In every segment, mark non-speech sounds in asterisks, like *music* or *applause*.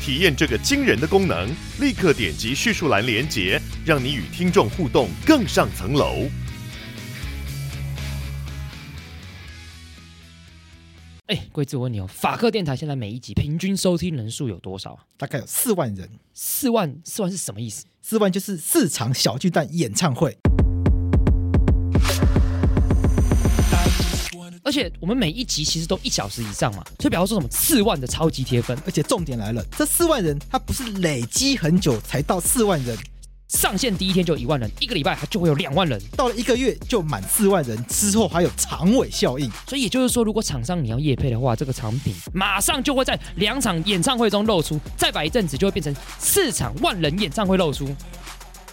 体验这个惊人的功能，立刻点击叙述栏连结，让你与听众互动更上层楼。哎，贵子，我问你哦，法克电台现在每一集平均收听人数有多少？大概有四万人。四万，四万是什么意思？四万就是四场小巨蛋演唱会。而且我们每一集其实都一小时以上嘛，所以比方说什么四万的超级铁粉。而且重点来了，这四万人他不是累积很久才到四万人。上线第一天就一万人，一个礼拜它就会有两万人，到了一个月就满四万人，之后还有长尾效应。所以也就是说，如果厂商你要夜配的话，这个产品马上就会在两场演唱会中露出，再摆一阵子就会变成四场万人演唱会露出。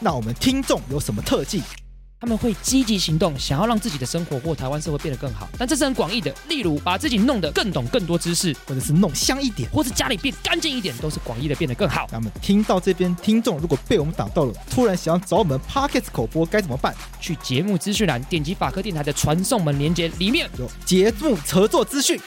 那我们听众有什么特技？他们会积极行动，想要让自己的生活或台湾社会变得更好，但这是很广义的。例如，把自己弄得更懂更多知识，或者是弄香一点，或者家里变干净一点，都是广义的变得更好。那么，听到这边，听众如果被我们打到了，突然想要找我们 p o c k e t 口播，该怎么办？去节目资讯栏点击法科电台的传送门连接，里面有节目合作资讯。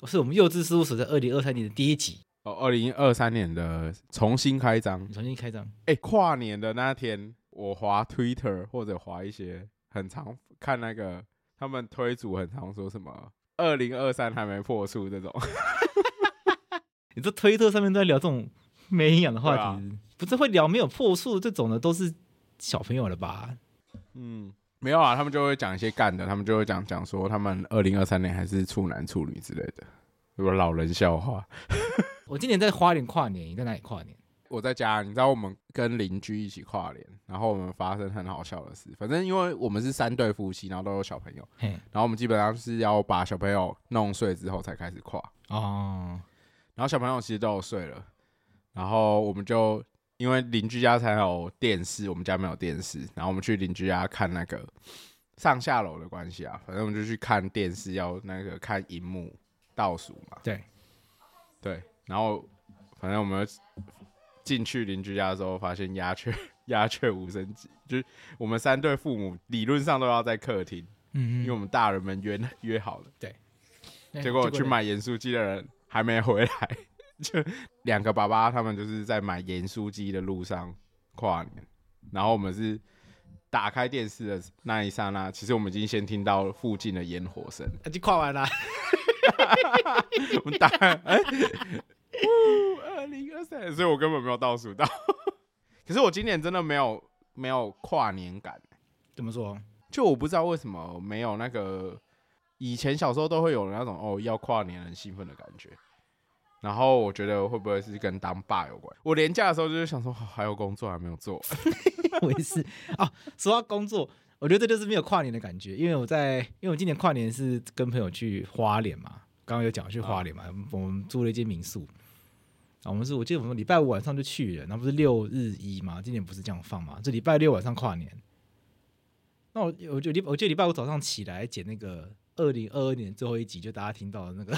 我是我们幼稚事务所在二零二三年的第一集。二零二三年的重新开张，重新开张。哎、欸，跨年的那天，我滑 Twitter 或者滑一些很常看那个他们推主很常说什么二零二三还没破处这种。*laughs* 你这推特上面都在聊这种没营养的话题，啊、不是会聊没有破处这种的都是小朋友了吧？嗯，没有啊，他们就会讲一些干的，他们就会讲讲说他们二零二三年还是处男处女之类的，有个老人笑话。*laughs* 我今年在花莲跨年，你在哪里跨年？我在家。你知道我们跟邻居一起跨年，然后我们发生很好笑的事。反正因为我们是三对夫妻，然后都有小朋友，然后我们基本上是要把小朋友弄睡之后才开始跨。哦。然后小朋友其实都有睡了，然后我们就因为邻居家才有电视，我们家没有电视，然后我们去邻居家看那个上下楼的关系啊，反正我们就去看电视，要那个看荧幕倒数嘛。对，对。然后，反正我们进去邻居家的时候，发现鸦雀鸦雀无声鸡，就是我们三对父母理论上都要在客厅，嗯嗯，因为我们大人们约约好了，对。结果去买盐酥鸡的人还没回来，*laughs* 就两个爸爸他们就是在买盐酥鸡的路上跨年，然后我们是打开电视的那一刹那，其实我们已经先听到附近的烟火声，已经跨完了，*laughs* 我们打哎。二零二三，所以我根本没有倒数到。可是我今年真的没有没有跨年感。怎么说？就我不知道为什么没有那个以前小时候都会有那种哦要跨年很兴奋的感觉。然后我觉得会不会是跟当爸有关？我连假的时候就是想说，哦，还有工作还没有做。*laughs* 我也是啊。说到工作，我觉得这就是没有跨年的感觉。因为我在，因为我今年跨年是跟朋友去花莲嘛，刚刚有讲去花莲嘛，啊、我们住了一间民宿。我们是，我记得我们礼拜五晚上就去了，那不是六日一嘛？今年不是这样放嘛？这礼拜六晚上跨年。那我我就礼我记得礼拜五早上起来剪那个二零二二年最后一集，就大家听到的那个。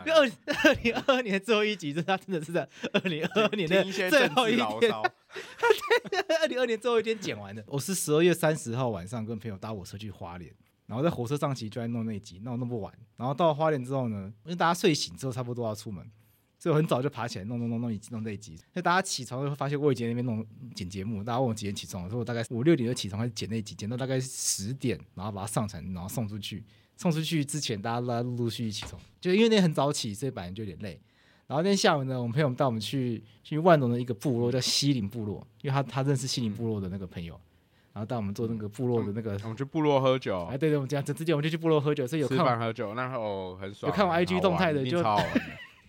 二 *laughs* 二零二二年最后一集，这他真的是在二零二二年的最后一天。*laughs* 二零二二年最后一天剪完的。我是十二月三十号晚上跟朋友搭火车去花莲。然后在火车上其实就在弄那一集，弄弄不完。然后到了花莲之后呢，因为大家睡醒之后差不多要出门，所以我很早就爬起来弄弄弄弄一集弄那一集。那大家起床就会发现我已经在那边弄剪节目，大家问我几点起床，我说我大概五六点就起床开始剪那一集，剪到大概十点，然后把它上传，然后送出去。送出去之前，大家都在陆陆续续起床，就因为那天很早起，所以本来就有点累。然后那天下午呢，我们朋友带我们去去万隆的一个部落叫西林部落，因为他他认识西林部落的那个朋友。然后带我们做那个部落的那个，我们去部落喝酒。哎，对对，我们这样，这之前我们就去部落喝酒，所以有看喝酒，那时候很爽。有看我 IG 动态的，就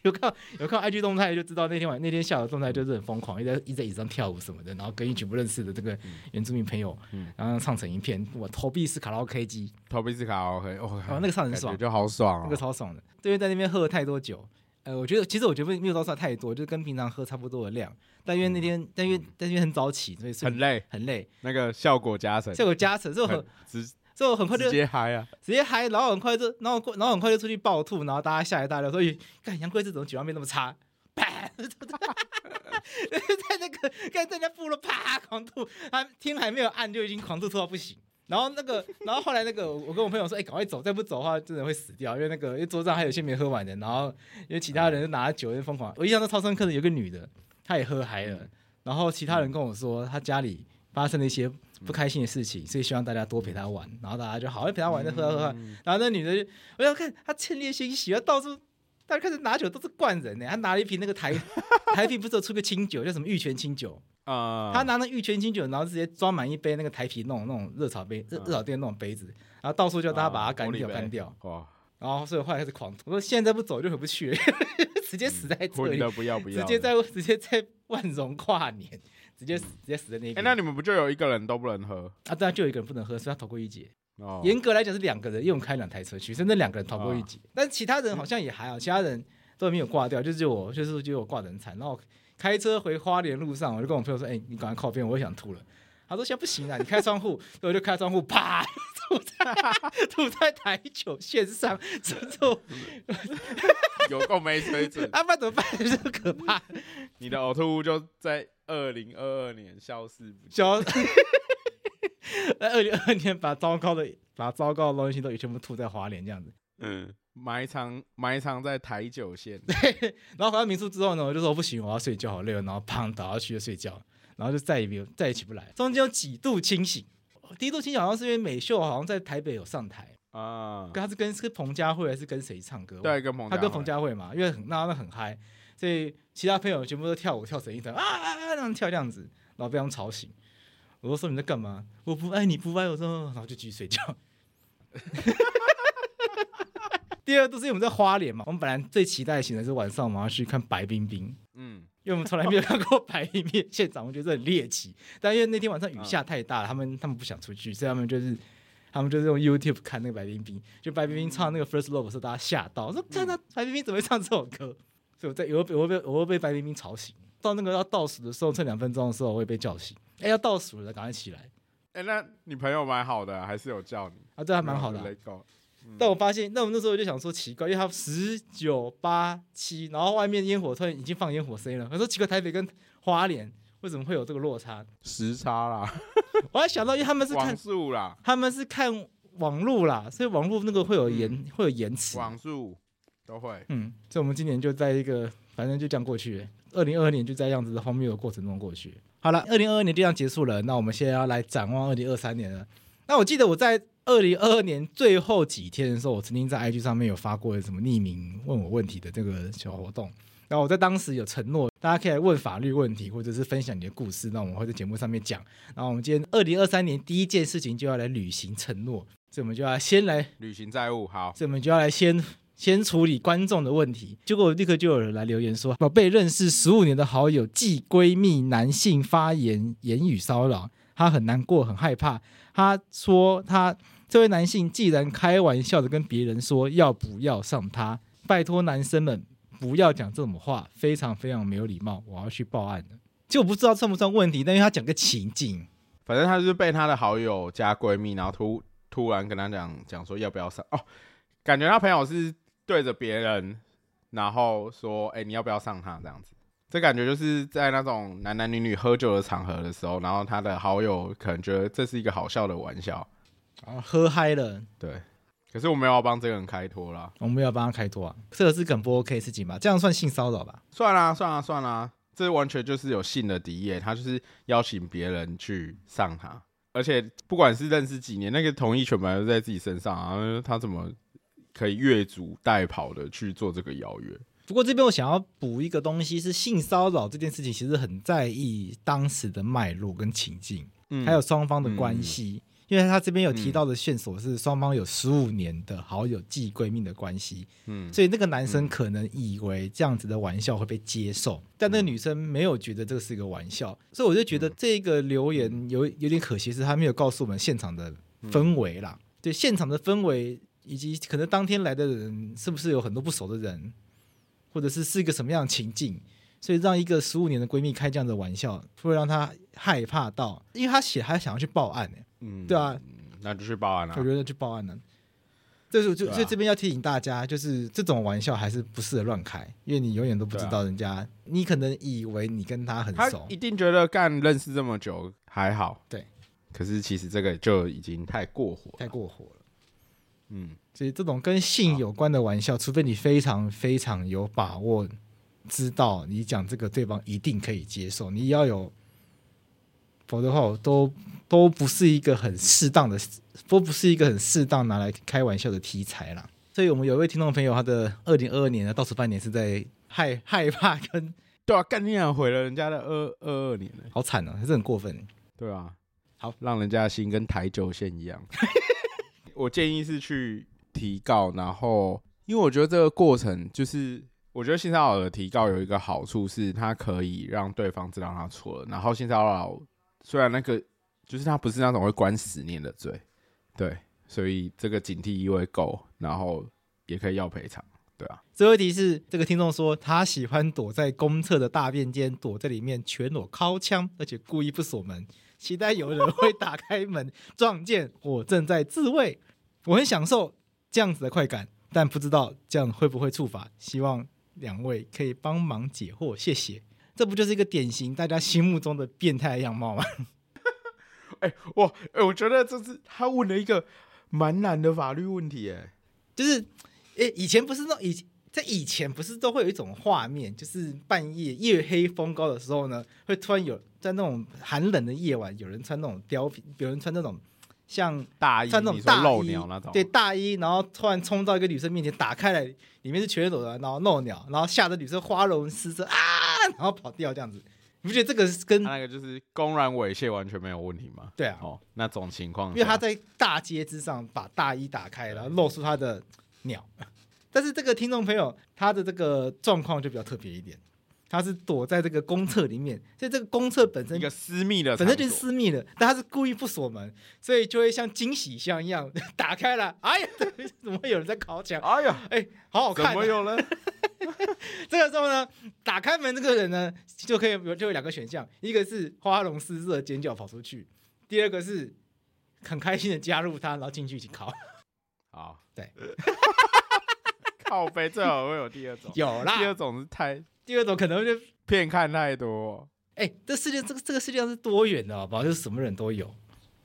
有看有看 IG 动态就知道那天晚那天下午动态就是很疯狂，一直在一直在椅子上跳舞什么的，然后跟一群不认识的这个原住民朋友，嗯、然后唱成一片。我投币式卡拉 OK 机，投币式卡拉 OK，哦，哦，那个唱很爽，就好爽，那个超爽的。对，因为在那边喝了太多酒，呃，我觉得其实我觉得没有到算太多，就是跟平常喝差不多的量。但因为那天，嗯、但因为但因为很早起，所以很累很累。那个效果加成，效果加成，就很所以我很快就直接嗨啊，直接嗨，然后很快就，然后然后很快就出去暴吐，然后大家吓一大跳，所以看杨贵志怎么酒量变那么差，啪，在那个看人家部落，啪狂吐，他天还没有暗就已经狂吐吐到不行，然后那个，然后后来那个我跟我朋友说，哎、欸，赶快走，再不走的话真的会死掉，因为那个因为桌上还有些没喝完的，然后因为其他人就拿酒在疯狂，我印象中超深刻的有个女的，她也喝嗨了，然后其他人跟我说，她家里发生了一些。不开心的事情，所以希望大家多陪他玩，然后大家就好好，陪他玩，就喝喝喝。然后那女的就，我要看她趁烈心喜，要到处，大家开始拿酒都是灌人呢。她拿了一瓶那个台 *laughs* 台啤，不是有出个清酒，叫什么玉泉清酒啊？她拿那玉泉清酒，然后直接装满一杯那个台啤那种那种热炒杯、热热炒店那种杯子，然后到处叫大家把它干掉干掉。哇！然后所以后来开始狂吐，我说现在不走就回不去了，直接死在这里，不要不要，直接在直接在万荣跨年。直接死，直接死在那边。哎、欸，那你们不就有一个人都不能喝啊？对啊，就有一个人不能喝，所以他逃过一劫。哦，严格来讲是两个人，因为我们开两台车去，所以那两个人逃过一劫。哦、但其他人好像也还好，其他人都没有挂掉，就是我，就是就我挂得很惨。然后开车回花莲路上，我就跟我朋友说：“哎、欸，你赶快靠边，我也想吐了。”他说：“现在不行了，你开窗户。”所 *laughs* 以我就开窗户，啪，吐在吐在台球线上，之后有够没水准。*laughs* 啊，不怎么办？*laughs* 这么可怕。你的呕吐物就在。二零二二年消失不消，在二零二二年把糟糕的把糟糕的东西都全部吐在华联这样子，嗯，埋藏埋藏在台九线，*laughs* 对，然后回到民宿之后呢，我就说不行，我要睡觉，好累，然后砰倒下去就睡觉，然后就再也没有再也起不来，中间有几度清醒，第一度清醒好像是因为美秀好像在台北有上台。啊，跟他是跟是彭佳慧还是跟谁唱歌？对，跟彭他跟彭佳慧嘛，因为很那那很嗨。所以其他朋友全部都跳舞跳成一团啊啊啊，*laughs* 那样跳这样子，然后被他们吵醒。我说说你在干嘛？我不爱你不爱我，说然后就继续睡觉。*laughs* 第二都是因为我们在花莲嘛，我们本来最期待的行程是晚上我们要去看白冰冰，嗯，因为我们从来没有看过白冰冰现场，我觉得很猎奇。但因为那天晚上雨下太大了，他们他们不想出去，所以他们就是他们就是用 YouTube 看那个白冰冰，就白冰冰唱那个 First Love 的时候，大家吓到，我说看他白冰冰怎么会唱这首歌？所以我在我会我会被我会被白冰冰吵醒，到那个要倒数的时候，剩两分钟的时候，我会被叫醒。哎、欸，要倒数了，赶快起来。哎、欸，那你朋友蛮好的，还是有叫你啊？对，还蛮好的、啊。嗯、但我发现，那我那时候我就想说奇怪，因为他十九八七，然后外面烟火突然已经放烟火声了。我说奇怪，台北跟花莲为什么会有这个落差？时差啦。*laughs* 我还想到，因为他们是看网啦，他们是看网路啦，所以网路那个会有延、嗯、会有延迟。网速。都会，嗯，所以我们今年就在一个，反正就这样过去。二零二二年就在这样子的荒谬的过程中过去。好了，二零二二年就这样结束了。那我们现在要来展望二零二三年了。那我记得我在二零二二年最后几天的时候，我曾经在 IG 上面有发过什么匿名问我问题的这个小活动。然后我在当时有承诺，大家可以来问法律问题，或者是分享你的故事，那我们会在节目上面讲。然后我们今天二零二三年第一件事情就要来履行承诺，所以我们就要先来履行债务。好，所以我们就要来先。先处理观众的问题，结果立刻就有人来留言说，宝贝认识十五年的好友继闺蜜男性发言言语骚扰，她很难过，很害怕。她说，她这位男性既然开玩笑的跟别人说要不要上她，拜托男生们不要讲这种话，非常非常没有礼貌，我要去报案了。就不知道算不算问题，但因为他讲个情境，反正他是被他的好友加闺蜜，然后突突然跟他讲讲说要不要上哦，感觉他朋友是。对着别人，然后说：“哎、欸，你要不要上他？”这样子，这感觉就是在那种男男女女喝酒的场合的时候，然后他的好友可能觉得这是一个好笑的玩笑，然后喝嗨了。对，可是我没有要帮这个人开脱啦，我没有帮他开脱啊，这个是很不 OK 的事情吧？这样算性骚扰吧？算啦，算啦，算啦，这完全就是有性的敌意，他就是邀请别人去上他，而且不管是认识几年，那个同意权本来就在自己身上啊，他怎么？可以越俎代庖的去做这个邀约。不过这边我想要补一个东西，是性骚扰这件事情，其实很在意当时的脉络跟情境，嗯、还有双方的关系。嗯、因为他这边有提到的线索是双方有十五年的好友继闺蜜的关系，嗯，所以那个男生可能以为这样子的玩笑会被接受，但那个女生没有觉得这个是一个玩笑，所以我就觉得这个留言有有点可惜，是他没有告诉我们现场的氛围啦，对现场的氛围以及可能当天来的人是不是有很多不熟的人，或者是是一个什么样的情境。所以让一个十五年的闺蜜开这样的玩笑，会让她害怕到，因为她写她想要去报案呢。嗯，对啊，那就去报案了。我觉得去报案了。这是就所以这边要提醒大家，就是这种玩笑还是不适合乱开，因为你永远都不知道人家，你可能以为你跟他很熟，一定觉得干认识这么久还好。对，可是其实这个就已经太过火，太过火了。嗯，所以这种跟性有关的玩笑，除非你非常非常有把握。知道你讲这个，对方一定可以接受。你要有，否则的话，都都不是一个很适当的，都不是一个很适当拿来开玩笑的题材啦。所以我们有一位听众朋友，他的二零二二年的倒数半年是在害害怕跟对啊，干你娘毁了人家的二二二年了，好惨啊，还是很过分。对啊，好让人家的心跟台九线一样。*laughs* 我建议是去提告，然后因为我觉得这个过程就是。我觉得性骚扰的提告有一个好处是，他可以让对方知道他错了。然后性骚扰虽然那个就是他不是那种会关十年的罪，对，所以这个警惕意味够，然后也可以要赔偿，对啊。最后一题是这个听众说，他喜欢躲在公厕的大便间，躲在里面全裸尻枪，而且故意不锁门，期待有人会打开门撞见我正在自慰。我很享受这样子的快感，但不知道这样会不会触法。希望。两位可以帮忙解惑，谢谢。这不就是一个典型大家心目中的变态样貌吗？*laughs* 哎、欸，我哎、欸，我觉得这是他问了一个蛮难的法律问题，哎，就是，哎、欸，以前不是那以在以前不是都会有一种画面，就是半夜夜黑风高的时候呢，会突然有在那种寒冷的夜晚，有人穿那种貂皮，有人穿那种。像大衣，穿那种大露鸟那种，对大衣，然后突然冲到一个女生面前，打开来，里面是全裸的，然后露鸟，然后吓得女生花容失色啊，然后跑掉这样子，你不觉得这个是跟那个就是公然猥亵完全没有问题吗？对啊，哦，那种情况，因为他在大街之上把大衣打开，然后露出他的鸟，但是这个听众朋友他的这个状况就比较特别一点。他是躲在这个公厕里面，*laughs* 所以这个公厕本身一个私密的，本身就是私密的，但他是故意不锁门，所以就会像惊喜箱一样 *laughs* 打开了。哎呀，*laughs* 怎么会有人在烤墙？哎呀，哎，好好看，啊。怎么有人？这个时候呢，打开门这个人呢，就可以有就有两个选项，一个是花容失色尖叫跑出去，第二个是很开心的加入他，然后进去一起烤。好，对，靠背最好会有第二种，有啦，第二种是太。第二种可能就骗看太多，哎，这世界这个这个世界上是多元的，好不好？就是什么人都有，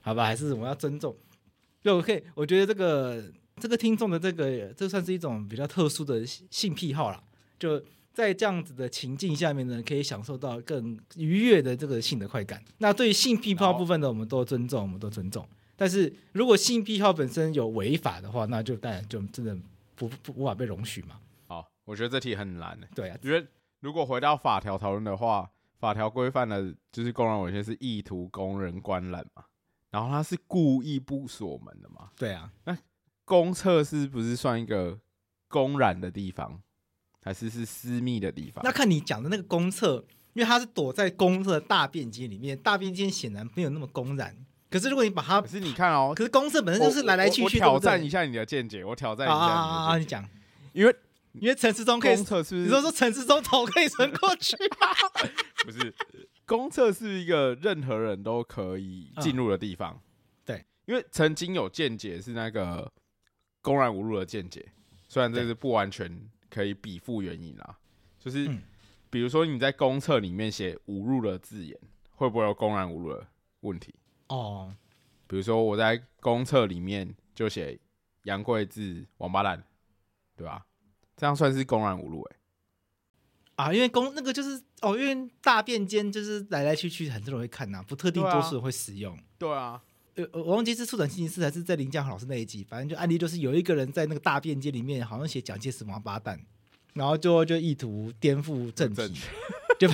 好吧？还是我们要尊重？就 OK，我觉得这个这个听众的这个，这算是一种比较特殊的性癖好啦。就在这样子的情境下面呢，可以享受到更愉悦的这个性的快感。那对于性癖好部分呢，我们都尊重，我们都尊重。但是如果性癖好本身有违法的话，那就当然就真的不不无法被容许嘛。好，我觉得这题很难的。对啊，觉得。如果回到法条讨论的话，法条规范的就是公然猥亵是意图公人观览嘛，然后他是故意不锁门的嘛。对啊，那公厕是不是算一个公然的地方，还是是私密的地方？那看你讲的那个公厕，因为他是躲在公厕的大便间里面，大便间显然没有那么公然。可是如果你把它，可是你看哦，可是公厕本身就是来来去去。挑战一下你的见解，我挑战一下你的见解。啊，你讲，因为。因为陈时中可以，公厕是不是？你说说陈时中头可以伸过去吗？*laughs* 不是，公厕是一个任何人都可以进入的地方。嗯、对，因为曾经有见解是那个公然侮辱的见解，虽然这是不完全可以比附原因啦。就是，比如说你在公厕里面写侮辱的字眼，会不会有公然侮辱的问题？哦，比如说我在公厕里面就写杨贵智王八蛋，对吧？这样算是公然侮辱哎，啊，因为公那个就是哦，因为大便间就是来来去去，很多人会看呐、啊，不特定多数人会使用。对啊，呃，我忘记是促转星期四还是在林家豪老师那一集，反正就案例就是有一个人在那个大便间里面，好像写蒋介石王八蛋，然后就就意图颠覆政体，*laughs* 就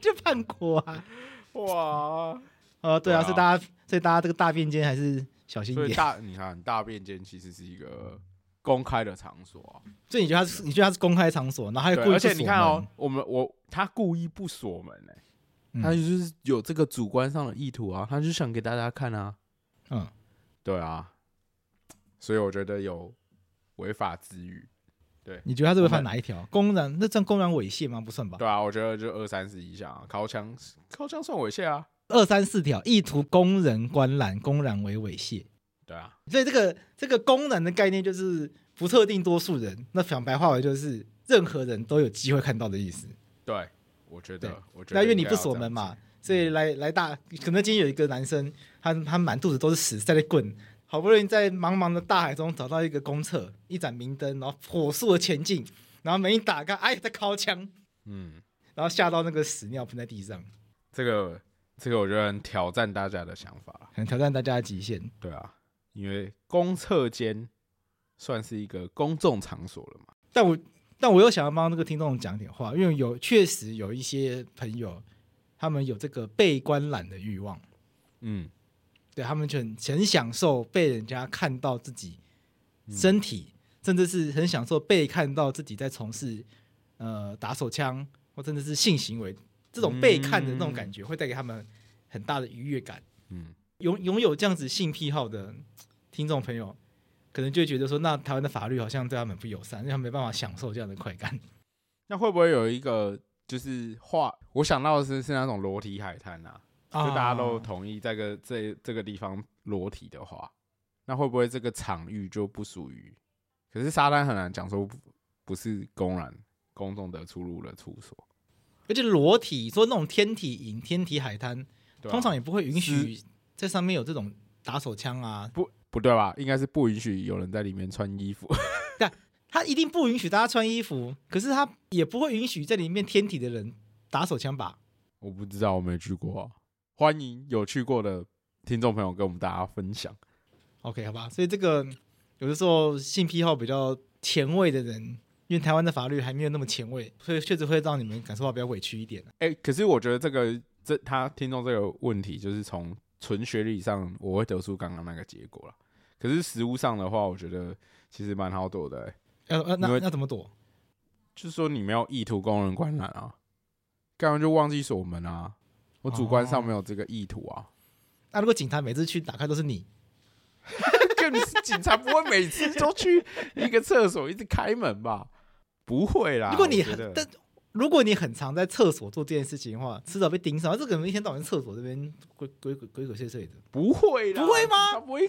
就叛国啊！哇，呃，对啊，所以大家，所以大家这个大便间还是小心一点。大，你看大便间其实是一个公开的场所啊。所以你觉得他是？你觉得他是公开场所？然后还故意，而且你看哦，我们我他故意不锁门哎、欸。他就是有这个主观上的意图啊，他就想给大家看啊，嗯，对啊，所以我觉得有违法之虞。对，你觉得他是违反哪一条？公然那算公然猥亵吗？不算吧？对啊，我觉得就二三四以下啊，靠枪靠枪算猥亵啊。二三四条，意图公然观览，公然为猥亵。对啊，所以这个这个功能的概念就是不特定多数人，那讲白话为就是任何人都有机会看到的意思。对。我觉得，我觉得，那因为你不锁门嘛，所以来来大，可能今天有一个男生，他他满肚子都是屎在那滚，好不容易在茫茫的大海中找到一个公厕，一盏明灯，然后火速的前进，然后门一打开，哎，在尻枪，嗯，然后吓到那个屎尿喷在地上。这个这个我觉得很挑战大家的想法，很挑战大家的极限。对啊，因为公厕间算是一个公众场所了嘛，但我。但我又想要帮那个听众讲点话，因为有确实有一些朋友，他们有这个被观览的欲望，嗯，对他们就很很享受被人家看到自己身体，嗯、甚至是很享受被看到自己在从事呃打手枪或甚至是性行为，这种被看的那种感觉会带给他们很大的愉悦感，嗯，拥拥有这样子性癖好的听众朋友。可能就会觉得说，那台湾的法律好像对他们不友善，他们没办法享受这样的快感。那会不会有一个就是画？我想到的是是那种裸体海滩啊，就大家都同意这个这这个地方裸体的话，那会不会这个场域就不属于？可是沙滩很难讲说不是公然公众的出入的处所，而且裸体说那种天体营、天体海滩，啊、通常也不会允许在上面有这种打手枪啊，不。不对吧？应该是不允许有人在里面穿衣服。但，*laughs* 他一定不允许大家穿衣服，可是他也不会允许在里面天体的人打手枪吧？我不知道，我没去过啊。欢迎有去过的听众朋友跟我们大家分享。OK，好吧。所以这个有的时候性癖好比较前卫的人，因为台湾的法律还没有那么前卫，所以确实会让你们感受到比较委屈一点。哎、欸，可是我觉得这个这他听众这个问题，就是从。纯学理上，我会得出刚刚那个结果了。可是实务上的话，我觉得其实蛮好躲的、欸。要呃，那那怎么躲？就是说你没有意图供人观览啊，干完就忘记锁门啊。我主观上没有这个意图啊。那、哦啊、如果警察每次去打开都是你，*laughs* 更是警察不会每次都去一个厕所一直开门吧？不会啦。*laughs* 如果你。如果你很常在厕所做这件事情的话，迟早被盯上。这个人一天到晚厕所这边鬼鬼鬼鬼鬼祟祟的，不会的，不会吗？不会，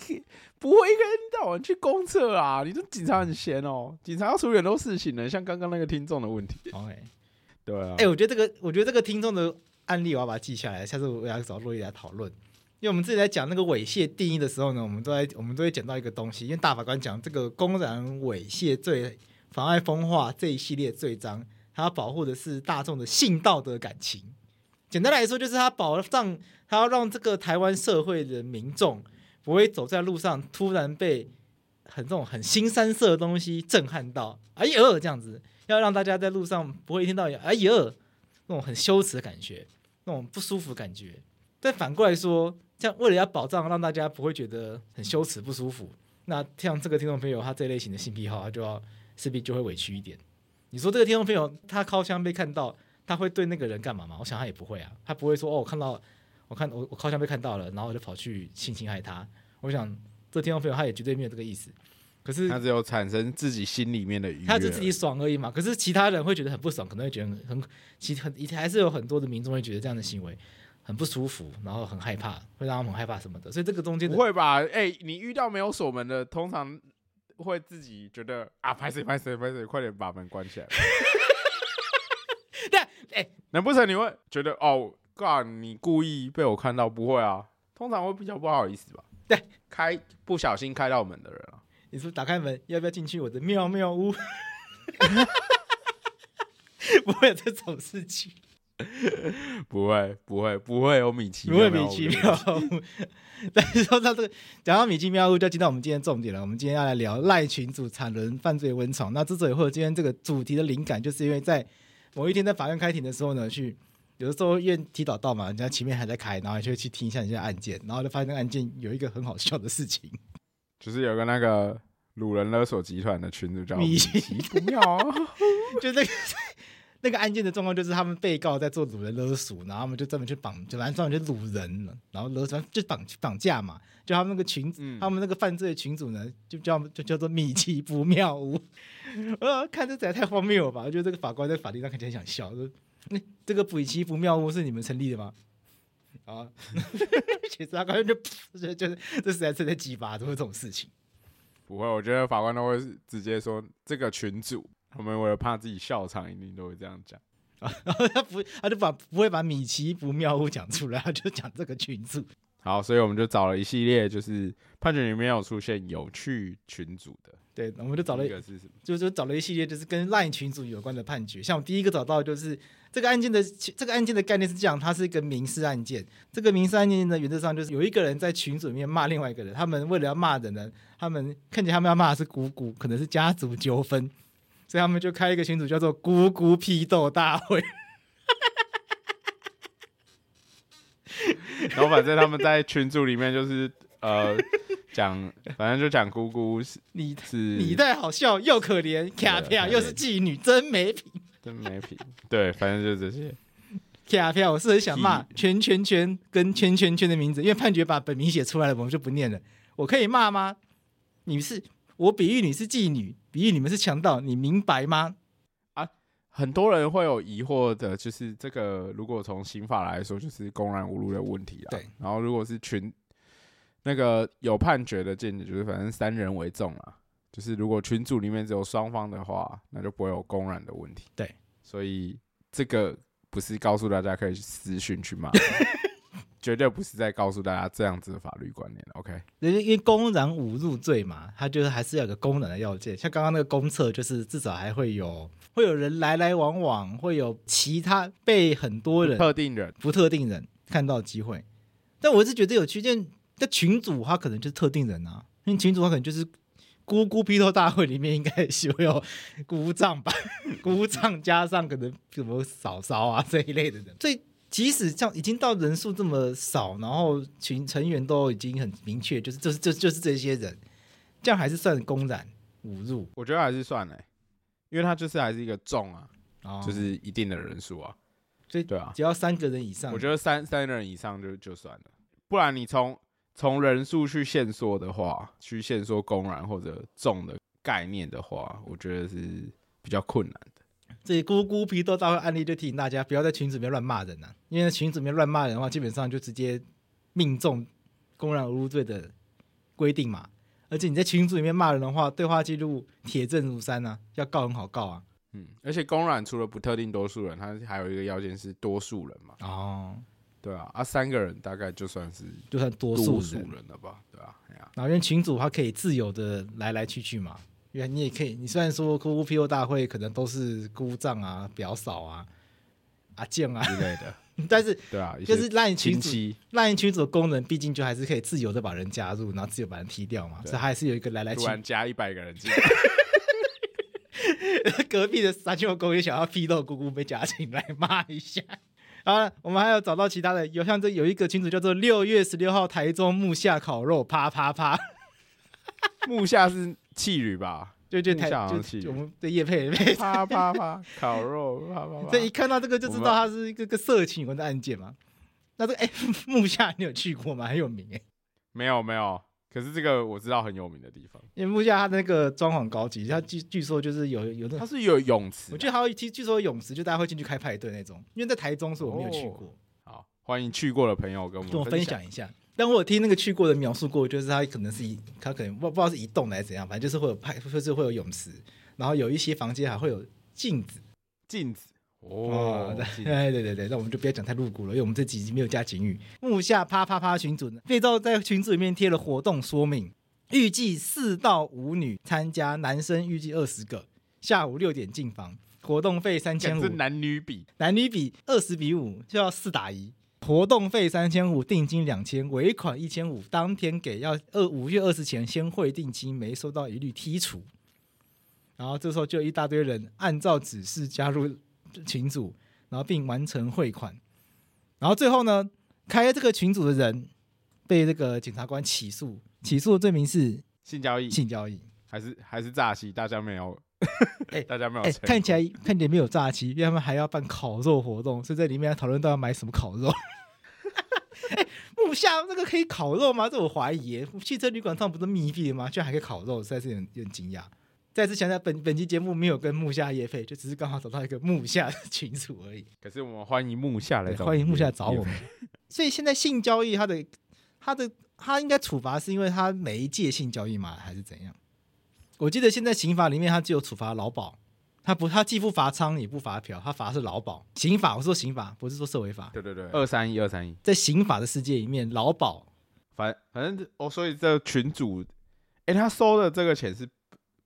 不会一天到晚去公厕啊！你这警察很闲哦，警察要处理很多事情呢，像刚刚那个听众的问题。OK，对啊。哎、欸，我觉得这个，我觉得这个听众的案例，我要把它记下来，下次我要找洛伊来讨论。因为我们自己在讲那个猥亵定义的时候呢，我们都在我们都会讲到一个东西，因为大法官讲这个公然猥亵罪、妨碍风化这一系列罪章。他保护的是大众的性道德感情，简单来说，就是他保障，他要让这个台湾社会的民众不会走在路上突然被很这种很新三色的东西震撼到，哎呦，这样子，要让大家在路上不会一天到晚哎呦那种很羞耻的感觉，那种不舒服的感觉。但反过来说，这样为了要保障，让大家不会觉得很羞耻不舒服，那像这个听众朋友他这类型的性癖好，他就要势必就会委屈一点。你说这个听众朋友他靠枪被看到，他会对那个人干嘛吗？我想他也不会啊，他不会说哦，我看到我看我我靠枪被看到了，然后我就跑去性侵害他。我想这听众朋友他也绝对没有这个意思。可是他只有产生自己心里面的愉悦，他只自己爽而已嘛。可是其他人会觉得很不爽，可能会觉得很其实很还是有很多的民众会觉得这样的行为很不舒服，然后很害怕，会让他们很害怕什么的。所以这个中间不会吧？哎、欸，你遇到没有锁门的，通常。会自己觉得啊，拍谁拍谁拍谁，快点把门关起来。*laughs* 对，哎，难不成你会觉得哦，God，你故意被我看到？不会啊，通常会比较不好意思吧？对，开不小心开到门的人啊，你说打开门要不要进去我的妙妙屋？*laughs* 不会有这种事情。*laughs* 不会，不会，不会有米奇，不会米奇妙屋。*laughs* 但是说到这个，讲到米奇妙屋，就要进到我们今天重点了。我们今天要来聊赖群主产轮犯罪温床。那之所以会有今天这个主题的灵感，就是因为在某一天在法院开庭的时候呢，去有的时候因为提早到嘛，人家前面还在开，然后就会去听一下人家案件，然后就发现那个案件有一个很好笑的事情，*laughs* 就是有个那个掳人勒索集团的群主叫米奇不妙，就那个那个案件的状况就是他们被告在做掳人勒索，然后他们就专门去绑，就反正专门去掳人，然后勒索就绑绑架嘛，就他们那个群，嗯、他们那个犯罪的群主呢，就叫就叫做米奇不妙屋，*laughs* 呃，看这实在太荒谬了吧？我觉得这个法官在法庭上肯定很想笑。那这个米奇不妙屋是你们成立的吗？*laughs* 啊，其实他刚才就就 *laughs* 就是这实在是在激发，怎么会这种事情？不会，我觉得法官都会直接说这个群主，我们为了怕自己笑场，一定都会这样讲啊。然 *laughs* 后他不，他就把不会把米奇不妙物讲出来，他就讲这个群组。*laughs* 好，所以我们就找了一系列，就是判决里面有出现有趣群组的。对，我们就找了一个是什么？就是找了一系列，就是跟 LINE 群组有关的判决。像我第一个找到的就是这个案件的这个案件的概念是这样，它是一个民事案件。这个民事案件呢，原则上就是有一个人在群组里面骂另外一个人，他们为了要骂人呢，他们看见他们要骂的是姑姑，可能是家族纠纷，所以他们就开一个群组叫做“姑姑批斗大会”。然后反正他们在群组里面就是呃。讲，反正就讲姑姑是你是你太好笑又可怜，卡片又是妓女，真没品，真没品。对，反正就是这些。卡片，我是很想骂圈圈圈跟圈圈圈的名字，因为判决把本名写出来了，我们就不念了。我可以骂吗？你是我比喻你是妓女，比喻你们是强盗，你明白吗？啊，很多人会有疑惑的，就是这个如果从刑法来说，就是公然侮辱的问题啊。对，然后如果是群。那个有判决的见解就是，反正三人为重啊，就是如果群组里面只有双方的话，那就不会有公然的问题。对，所以这个不是告诉大家可以私讯去骂，*laughs* 绝对不是在告诉大家这样子的法律观念。OK，因为公然侮辱罪嘛，它就是还是有个公然的要件。像刚刚那个公厕，就是至少还会有会有人来来往往，会有其他被很多人特定人不特定人看到机会。但我是觉得有区间。那群主他可能就是特定人啊，因为群主他可能就是姑姑批斗大会里面应该是会有姑丈吧，*laughs* 姑丈加上可能什么嫂嫂啊这一类的人，所以即使像已经到人数这么少，然后群成员都已经很明确，就是就是就就是这些人，这样还是算公然侮辱？我觉得还是算嘞，因为他就是还是一个众啊，哦、就是一定的人数啊，所以对啊，只要三个人以上，我觉得三三个人以上就就算了，不然你从。从人数去限缩的话，去限缩公然或者众的概念的话，我觉得是比较困难的。这些姑姑批斗大会案例就提醒大家，不要在群组里面乱骂人啊，因为群组里面乱骂人的话，基本上就直接命中公然侮辱罪的规定嘛。而且你在群组里面骂人的话，对话记录铁证如山啊，要告很好告啊。嗯，而且公然除了不特定多数人，它还有一个要件是多数人嘛。哦。对啊，啊，三个人大概就算是就算多数人了吧，对啊，然后因为群组他可以自由的来来去去嘛，因为你也可以，你虽然说 QQPO 大会可能都是姑丈啊、表嫂啊、阿健啊之类的，*laughs* 但是对啊，就是 LINE 群组 LINE 群组的功能，毕竟就还是可以自由的把人加入，然后自由把人踢掉嘛，所以还是有一个来来去去加一百个人进来，*laughs* 隔壁的三舅公也想要批斗姑姑被加进来骂一下。*laughs* 好了，我们还有找到其他的，有像这有一个群主叫做六月十六号台中木下烤肉，啪啪啪。木下是气旅吧？就就台就我们的业配配啪啪啪烤肉，啪啪啪。这一看到这个就知道它是一个个色情有关的案件嘛。那这个哎，*laughs* 木下你有去过吗？很有名哎。没有没有。可是这个我知道很有名的地方，因为木下它那个装潢高级，它据据说就是有有它是有泳池，我觉得还有据据说泳池，就大家会进去开派对那种。因为在台中，是我没有去过。哦、好，欢迎去过的朋友跟我们跟我分享一下。但我有听那个去过的描述过，就是它可能是一，它可能不不知道是一栋还是怎样，反正就是会有派，就是会有泳池，然后有一些房间还会有镜子，镜子。哦，对对对对，那我们就不要讲太露骨了，因为我们这几集没有加警语。木下啪啪啪群组呢，废照在群组里面贴了活动说明，预计四到五女参加，男生预计二十个，下午六点进房，活动费三千五，是男女比，男女比二十比五，就要四打一，活动费三千五，定金两千，尾款一千五，当天给，要二五月二十前先汇定金，没收到一律剔除。然后这时候就一大堆人按照指示加入。群组，然后并完成汇款，然后最后呢，开这个群组的人被这个检察官起诉，起诉的罪名是性交易，性交易还是还是诈欺？大家没有，*laughs* 哎、欸，大家没有、欸，看起来看起来没有诈欺，因为他们还要办烤肉活动，所以在里面讨论到要买什么烤肉。木下那个可以烤肉吗？这我怀疑。汽车旅馆上不是密闭的吗？居然还可以烤肉，实在是有点有点惊讶。再次强调，本本期节目没有跟木下业配，就只是刚好找到一个木下的群组而已。可是我们欢迎木下来找，欢迎木下找我们。所以现在性交易，它的他的他应该处罚是因为它媒介性交易吗？还是怎样？我记得现在刑法里面他只有处罚劳保，它不他既不罚娼也不罚嫖，他罚是劳保。刑法我说刑法不是说社会法。对对对，二三一二三一，在刑法的世界里面，劳保反反正哦，所以这群主，哎、欸，他收的这个钱是。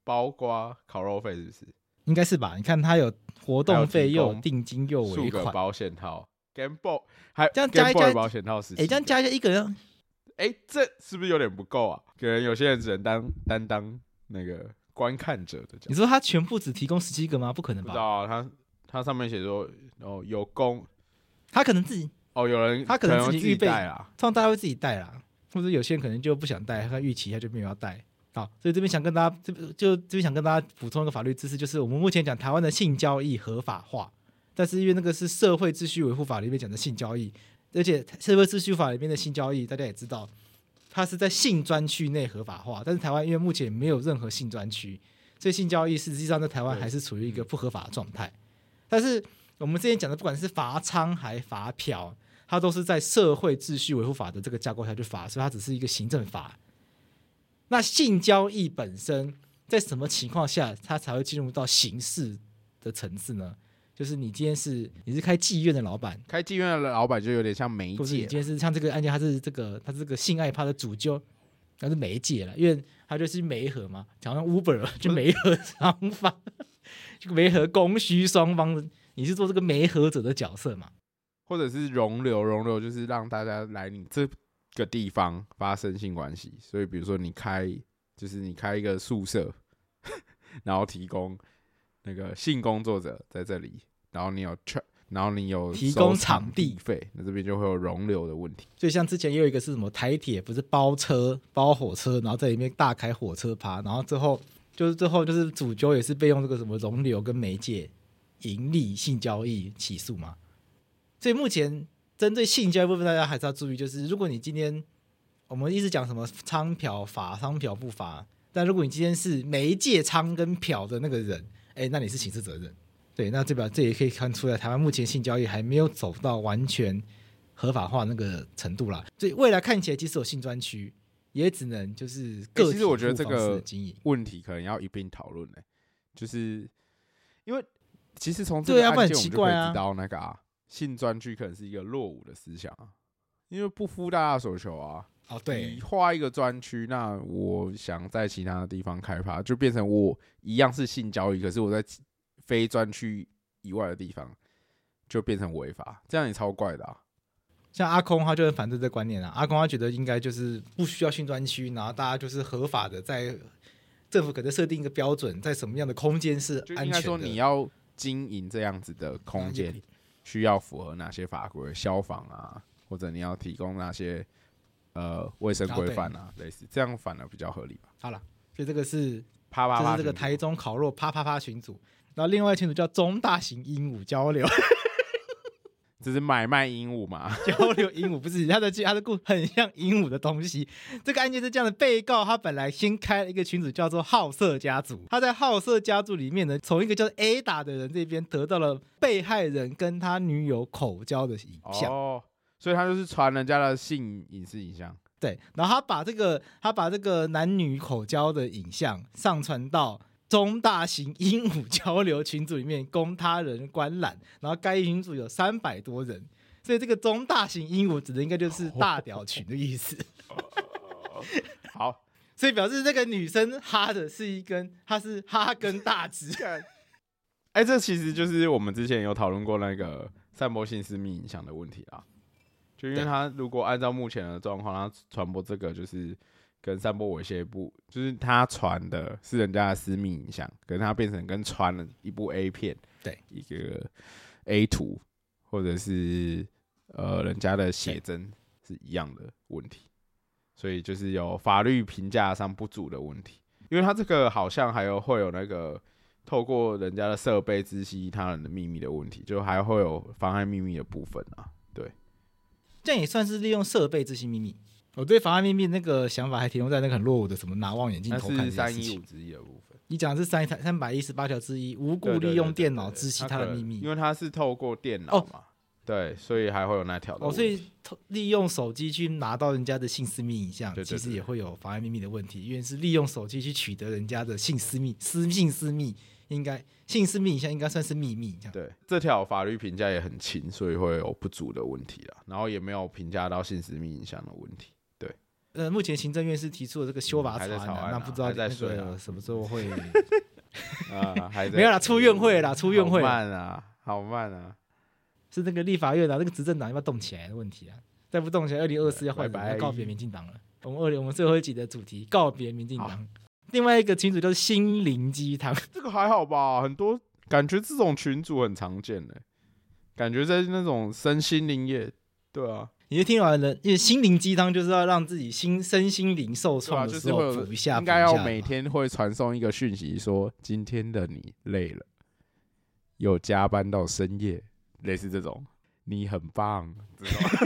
包括烤肉费是不是？应该是吧。你看他有活动费，又有定金，又尾款，保险套，Game Boy 还这样加一加保险套是？哎，这样加一下一个人，哎，这是不是有点不够啊？可能有些人只能当担当那个观看者的。你说他全部只提供十七个吗？不可能吧？不知道啊，他他上面写说哦有供，他可能自己哦有人他可能自己预备啊，通常大家会自己带啦，或者有些人可能就不想带，他预期他就没有要带。好，所以这边想跟大家，这就这边想跟大家补充一个法律知识，就是我们目前讲台湾的性交易合法化，但是因为那个是社会秩序维护法里面讲的性交易，而且社会秩序法里面的性交易，大家也知道，它是在性专区内合法化，但是台湾因为目前没有任何性专区，所以性交易实际上在台湾还是处于一个不合法的状态。但是我们之前讲的，不管是罚娼还罚嫖，它都是在社会秩序维护法的这个架构下去罚，所以它只是一个行政法。那性交易本身在什么情况下，它才会进入到刑事的层次呢？就是你今天是你是开妓院的老板，开妓院的老板就有点像媒介。今天是像这个案件，他是这个他是这个性爱趴的主揪，他是媒介了，因为他就是媒合嘛，好像 Uber 就媒合双方，*laughs* 这个媒合供需双方，你是做这个媒合者的角色嘛？或者是容留，容留就是让大家来你这。个地方发生性关系，所以比如说你开，就是你开一个宿舍，*laughs* 然后提供那个性工作者在这里，然后你有然后你有提供场地费，那这边就会有容留的问题。所以像之前也有一个是什么台铁，不是包车包火车，然后在里面大开火车趴，然后最后就是最后就是主揪也是被用这个什么容留跟媒介盈利性交易起诉嘛。所以目前。针对性交易部分，大家还是要注意，就是如果你今天我们一直讲什么娼嫖罚娼嫖不罚，但如果你今天是媒介娼跟嫖的那个人，哎，那你是刑事责任。对，那这边这也可以看出来，台湾目前性交易还没有走到完全合法化那个程度啦。所以未来看起来，即使有性专区，也只能就是个体。其实我觉得这个问题可能要一并讨论呢，就是因为其实从这个案件我们就可以知道那个啊。性专区可能是一个落伍的思想啊，因为不敷大家所求啊。哦，对，你画一个专区，那我想在其他的地方开发，就变成我一样是性交易，可是我在非专区以外的地方就变成违法，这样也超怪的啊。像阿空他就很反对这观念啊，阿空他觉得应该就是不需要训专区，然后大家就是合法的，在政府可能设定一个标准，在什么样的空间是安全的。应该说你要经营这样子的空间。需要符合哪些法规？消防啊，或者你要提供哪些呃卫生规范啊，类似这样反而比较合理吧。好了，所以这个是啪啪啪，这是这个台中烤肉啪啪啪群组，然后另外一群组叫中大型鹦鹉交流。*laughs* 这是买卖鹦鹉嘛？交流鹦鹉不是他的，他的故很像鹦鹉的东西。这个案件是这样的：被告他本来先开了一个群组，叫做“好色家族”。他在“好色家族”里面呢，从一个叫 Ada 的人这边得到了被害人跟他女友口交的影像。哦，所以他就是传人家的性隐私影像。对，然后他把这个他把这个男女口交的影像上传到。中大型鹦鹉交流群组里面供他人观览，然后该群组有三百多人，所以这个中大型鹦鹉指的应该就是大屌群的意思。好，所以表示这个女生哈的是一根，她是哈根大直。*laughs* 哎、欸，这其实就是我们之前有讨论过那个散播性私密影像的问题啊。就因为他如果按照目前的状况，他传播这个就是。跟散播猥亵不，就是他传的是人家的私密影像，可是他变成跟传了一部 A 片，对，一个 A 图，或者是呃人家的写真是一样的问题，所以就是有法律评价上不足的问题。因为他这个好像还有会有那个透过人家的设备知悉他人的秘密的问题，就还会有妨碍秘密的部分啊。对，这样也算是利用设备这些秘密。我对妨碍秘密那个想法还停留在那个很落伍的什么拿望远镜偷看。是三一五之一的部分。你讲的是三三百一十八条之一，无故利用电脑知悉他的秘密，因为他是透过电脑嘛。哦对，所以还会有那条的。哦，所以利用手机去拿到人家的性私密影像，其实也会有妨碍秘密的问题，因为是利用手机去取得人家的性私密、私性私密，应该性私密影像应该算是秘密。这样。对，这条法律评价也很轻，所以会有不足的问题啦。然后也没有评价到性私密影像的问题。对，呃，目前行政院是提出了这个修法草案，啊，那不知道在说什么时候会 *laughs* 啊？还 *laughs* 没有啦，出院会啦，出院会。慢啊，好慢啊。是那个立法院啊，那个执政党要不要动起来的问题啊？再不动起来，二零二四要换白，要告别民进党了。我们二零我们最后一集的主题告别民进党。另外一个群主就是心灵鸡汤，*laughs* 这个还好吧？很多感觉这种群主很常见呢，感觉在那种身心灵业，对啊。你就听完了，因为心灵鸡汤就是要让自己心身心灵受创的时候补一下，应该要每天会传送一个讯息，说今天的你累了，有加班到深夜。类似这种，你很棒。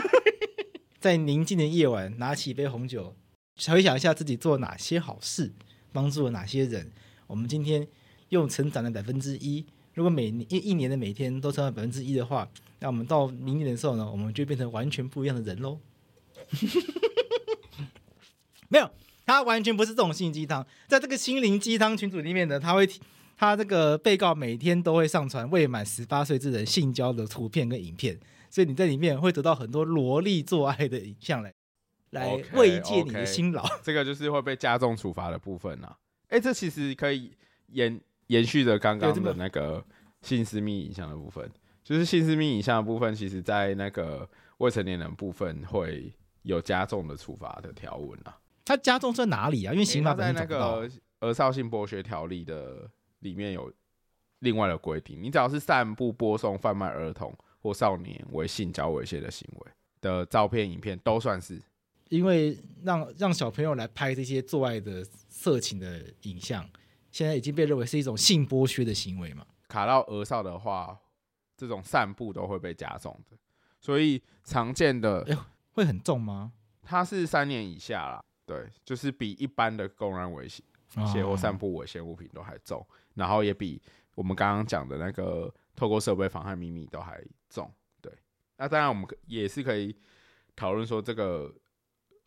*laughs* 在宁静的夜晚，拿起一杯红酒，回想一下自己做哪些好事，帮助了哪些人。我们今天用成长的百分之一，如果每一一年的每天都成长百分之一的话，那我们到明年的时候呢，我们就变成完全不一样的人喽。*laughs* 没有，他完全不是这种心灵鸡汤，在这个心灵鸡汤群组里面呢，他会。他这个被告每天都会上传未满十八岁之人性交的图片跟影片，所以你在里面会得到很多萝莉做爱的影像来来慰藉你的辛劳。Okay, *laughs* okay. 这个就是会被加重处罚的部分啊。哎，这其实可以延延续着刚刚的那个性私密影像的部分，就是性私密影像的部分，其实在那个未成年人部分会有加重的处罚的条文啊。它加重在哪里啊？因为刑法在那个儿少性剥削条例的。里面有另外的规定，你只要是散布、播送、贩卖儿童或少年为性交猥亵的行为的照片、影片，都算是。因为让让小朋友来拍这些做爱的色情的影像，现在已经被认为是一种性剥削的行为嘛。卡到额少的话，这种散布都会被加重的。所以常见的，哎，会很重吗？它是三年以下啦，对，就是比一般的公然猥亵。写或散布猥亵物品都还重，然后也比我们刚刚讲的那个透过设备妨害秘密都还重。对，那当然我们也是可以讨论说这个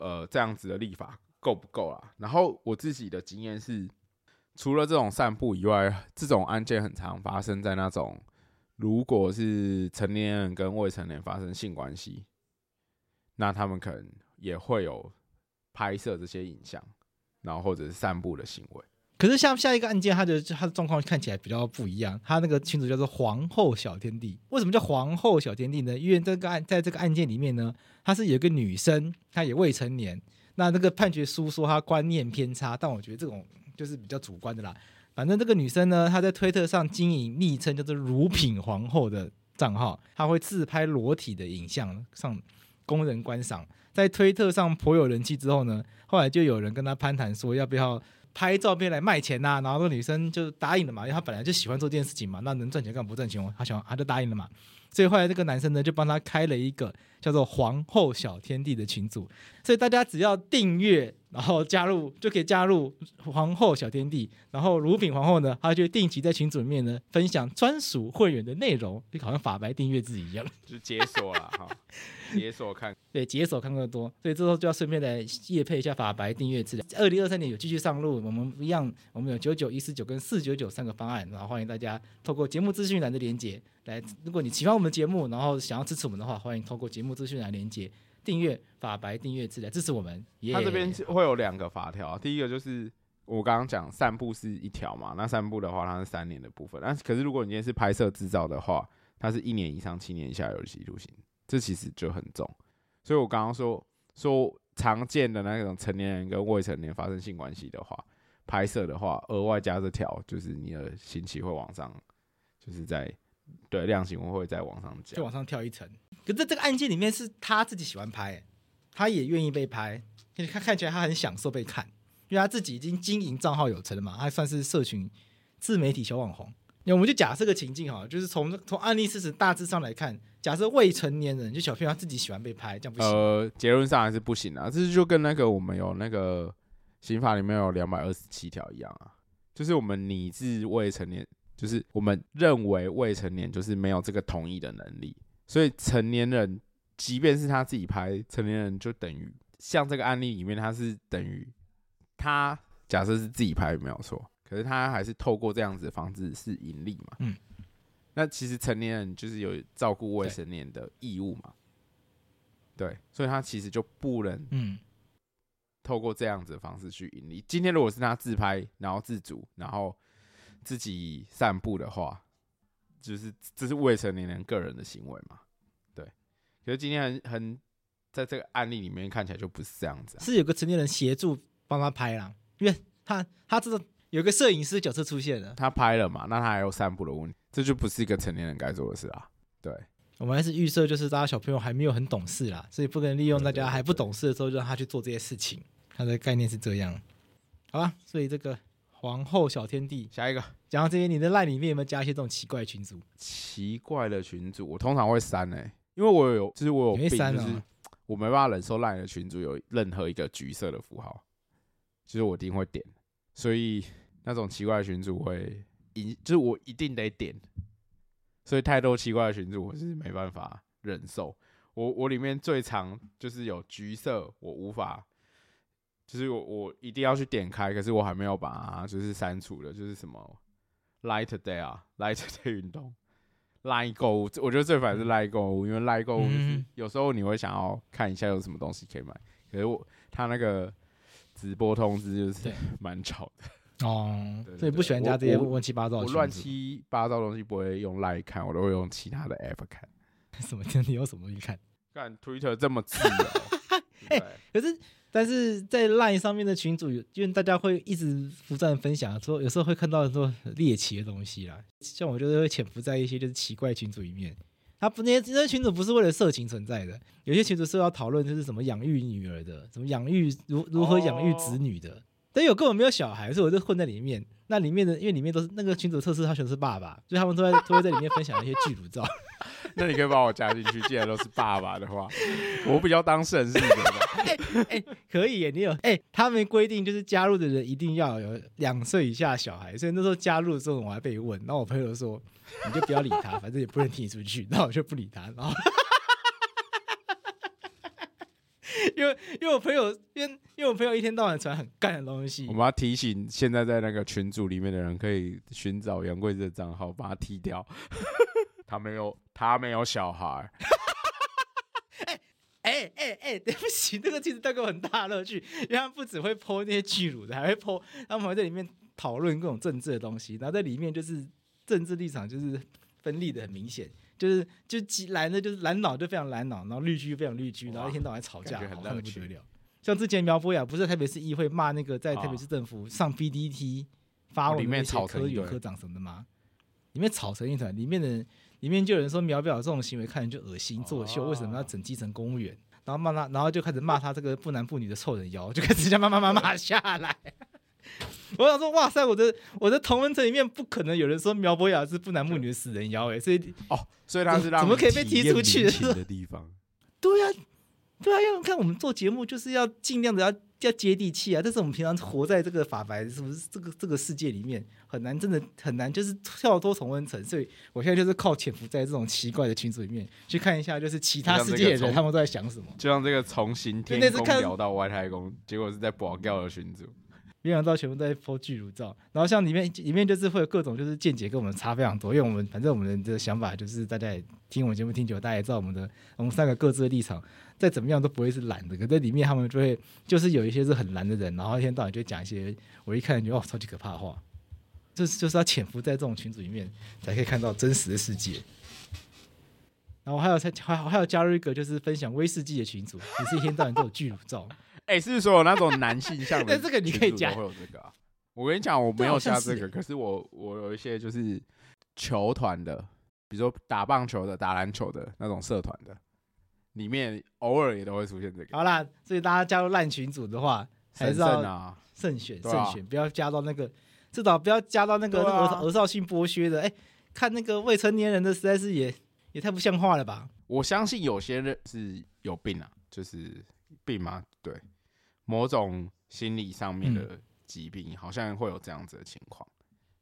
呃这样子的立法够不够啊？然后我自己的经验是，除了这种散步以外，这种案件很常发生在那种如果是成年人跟未成年发生性关系，那他们可能也会有拍摄这些影像。然后或者是散步的行为，可是像下一个案件，他的他的状况看起来比较不一样。他那个群组叫做“皇后小天地”，为什么叫“皇后小天地”呢？因为这个案在这个案件里面呢，她是有一个女生，她也未成年。那这个判决书说她观念偏差，但我觉得这种就是比较主观的啦。反正这个女生呢，她在推特上经营昵称叫做“乳品皇后”的账号，她会自拍裸体的影像上供人观赏。在推特上颇有人气之后呢，后来就有人跟她攀谈说要不要拍照片来卖钱呐、啊，然后那女生就答应了嘛，因为她本来就喜欢做这件事情嘛，那能赚钱干嘛不赚钱？她想，她就答应了嘛。所以后来这个男生呢，就帮他开了一个叫做“皇后小天地”的群组，所以大家只要订阅，然后加入就可以加入皇后小天地。然后乳品皇后呢，她就定期在群组里面呢分享专属会员的内容，就好像法白订阅制一样，就解锁了哈，解锁看，对，解锁看更多。所以这时候就要顺便来业配一下法白订阅制。二零二三年有继续上路，我们一样，我们有九九一四九跟四九九三个方案，然后欢迎大家透过节目资讯栏的连接。来，如果你喜欢我们的节目，然后想要支持我们的话，欢迎透过节目资讯来连接订阅法白订阅制来支持我们。Yeah, 他这边会有两个法条，第一个就是我刚刚讲散步是一条嘛，那散步的话它是三年的部分，但是可是如果你今天是拍摄制造的话，它是一年以上七年以下有期徒刑，这其实就很重。所以我刚刚说说常见的那种成年人跟未成年发生性关系的话，拍摄的话额外加这条，就是你的刑期会往上，就是在。对，量刑我会再往上加，就往上跳一层。可是这个案件里面是他自己喜欢拍，他也愿意被拍，你看看起来他很享受被看，因为他自己已经经营账号有成了嘛，他算是社群自媒体小网红。那我们就假设个情境哈，就是从从案例事实大致上来看，假设未成年人就小朋友他自己喜欢被拍，这样不行。呃，结论上还是不行啊，这是就跟那个我们有那个刑法里面有两百二十七条一样啊，就是我们拟制未成年。就是我们认为未成年就是没有这个同意的能力，所以成年人即便是他自己拍，成年人就等于像这个案例里面，他是等于他假设是自己拍没有错，可是他还是透过这样子的方式是盈利嘛？嗯，那其实成年人就是有照顾未成年的义务嘛？对，所以他其实就不能嗯透过这样子的方式去盈利。今天如果是他自拍，然后自主，然后。自己散步的话，就是这是未成年人个人的行为嘛？对。可是今天很很在这个案例里面看起来就不是这样子，啊，是有个成年人协助帮他拍啦，因为他他这个有个摄影师角色出现了，他拍了嘛，那他还有散步的问题，这就不是一个成年人该做的事啊。对，我们还是预设就是大家小朋友还没有很懂事啦，所以不能利用大家还不懂事的时候就让他去做这些事情。他的概念是这样，好吧？所以这个。皇后小天地，下一个讲到这些，你的 LINE 里面有没有加一些这种奇怪的群组？奇怪的群组，我通常会删诶、欸，因为我有，就是我有病，就是我没办法忍受 LINE 的群组有任何一个橘色的符号，就是我一定会点，所以那种奇怪的群组会一，就是我一定得点，所以太多奇怪的群组我是没办法忍受。我我里面最常就是有橘色，我无法。就是我我一定要去点开，可是我还没有把它就是删除的，就是什么 Light Day 啊，Light Day 运动，Line 购物，我觉得最烦是 Line 购物，因为 Line 购物就是有时候你会想要看一下有什么东西可以买，可是我他那个直播通知就是 *laughs* 蛮吵的 *laughs* 哦，所以不喜欢加这些乱七八糟的，我乱七八糟的东西不会用 Line 看，我都会用其他的 App 看。*laughs* 什么？你用什么东西看？看 Twitter 这么自由，哎、*laughs* 可是。但是在 LINE 上面的群组，因为大家会一直不断分享，说有时候会看到很多猎奇的东西啦。像我就是会潜伏在一些就是奇怪群组里面，他不那些那些群组不是为了色情存在的，有些群组是要讨论就是怎么养育女儿的，怎么养育如如何养育子女的。但有根本没有小孩，所以我就混在里面。那里面的因为里面都是那个群组测试，他选的是爸爸，所以他们都在都会在里面分享一些巨乳照。*laughs* 那你可以把我加进去，既然都是爸爸的话，我比较当事人是你的。哎哎、欸欸，可以耶，你有哎、欸，他们规定就是加入的人一定要有两岁以下小孩，所以那时候加入的时候我还被问，然后我朋友说你就不要理他，反正也不能踢出去，然后我就不理他，然后因为因为我朋友因为因为我朋友一天到晚传很干的东西，我们要提醒现在在那个群组里面的人，可以寻找杨贵志的账号，把他踢掉。*laughs* 他没有，他没有小孩。哎哎哎哎，*laughs* 对不起，这个其实带给我很大乐趣，因为他们不只会 po 那些巨乳的，还会 po，他们会在里面讨论各种政治的东西，然后在里面就是政治立场就是分立的很明显，就是就蓝的就是蓝脑就非常蓝脑，然后绿巨非常绿巨，然后一天到晚吵架，很不得了。像之前苗博雅不是在台北市议会骂那个在台北市政府上 PDT 发文里面吵科员科长什么的吗？里面吵成一团，里面的。里面就有人说苗表这种行为看着就恶心作秀，为什么要整基层公务员？然后骂他，然后就开始骂他这个不男不女的臭人妖，就开始这样骂骂骂骂下来。*laughs* 我想说，哇塞，我的我的同温层里面不可能有人说苗博雅是不男不女的死人妖哎，所以哦，所以他是让怎么可以被踢出去的地方？*laughs* 对呀，对啊，因为看我们做节目就是要尽量的要。要接地气啊！但是我们平常活在这个法白是不是这个这个世界里面很难，真的很难，就是跳脱同温层。所以我现在就是靠潜伏在这种奇怪的群组里面去看一下，就是其他世界的人他们都在想什么。就像这个 *laughs* 从行天宫聊到外太空，结果是在保钓的群组。没想到全部在 po 巨乳照，然后像里面里面就是会有各种就是见解跟我们差非常多，因为我们反正我们的想法就是大家也听我们节目听久，大家也知道我们的我们三个各自的立场，再怎么样都不会是懒的。可在里面他们就会就是有一些是很懒的人，然后一天到晚就讲一些我一看就哦超级可怕的话，就是就是要潜伏在这种群组里面才可以看到真实的世界。然后还有才还还有加入一个就是分享威士忌的群组，也是一天到晚都有巨乳照。哎、欸，是不是说有那种男性向的？*laughs* 但这个你可以加，会有这个啊。我跟你讲，我没有加这个，可是我我有一些就是球团的比如说打棒球的、打篮球的那种社团的，里面偶尔也都会出现这个。好啦，所以大家加入烂群组的话，还是要啊，慎选慎啊选，不要加到那个，至少不要加到那个那个儿少性剥削的。哎、欸，看那个未成年人的，实在是也也太不像话了吧？我相信有些人是有病啊，就是病吗？对，某种心理上面的疾病，好像会有这样子的情况。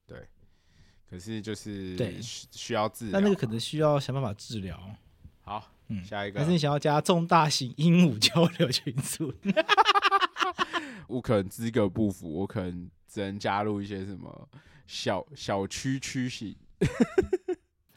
对，可是就是对需要治疗，但那个可能需要想办法治疗。好，嗯，下一个，还是你想要加重大型鹦鹉交流群组？*laughs* 我可能资格不符，我可能只能加入一些什么小小区区型。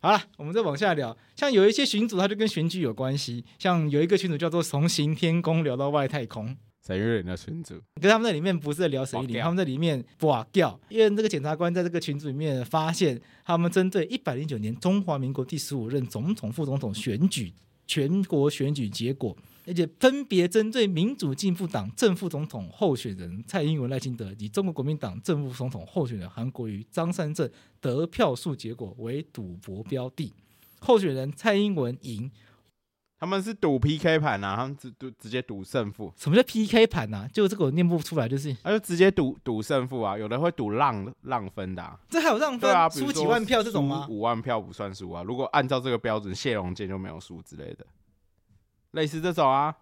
好了，我们再往下聊。像有一些群组，它就跟选举有关系。像有一个群组叫做“从行天宫聊到外太空”，沈玉玲的群组。可是他们在里面不是在聊沈玉玲，他们在里面哇掉，因为这个检察官在这个群组里面发现，他们针对一百零九年中华民国第十五任总统、副总统选举全国选举结果。而且分别针对民主进步党正副总统候选人蔡英文、赖清德以及中国国民党正副总统候选人韩国瑜、张善政得票数结果为赌博标的，候选人蔡英文赢，他们是赌 PK 盘啊，他们直赌直接赌胜负。什么叫 PK 盘啊？就这个我念不出来，就是他就直接赌赌胜负啊，有的会赌让让分的、啊，这还有让分啊，输几万票这种吗？五万票不算输啊，如果按照这个标准，谢龙介就没有输之类的。类似这种啊，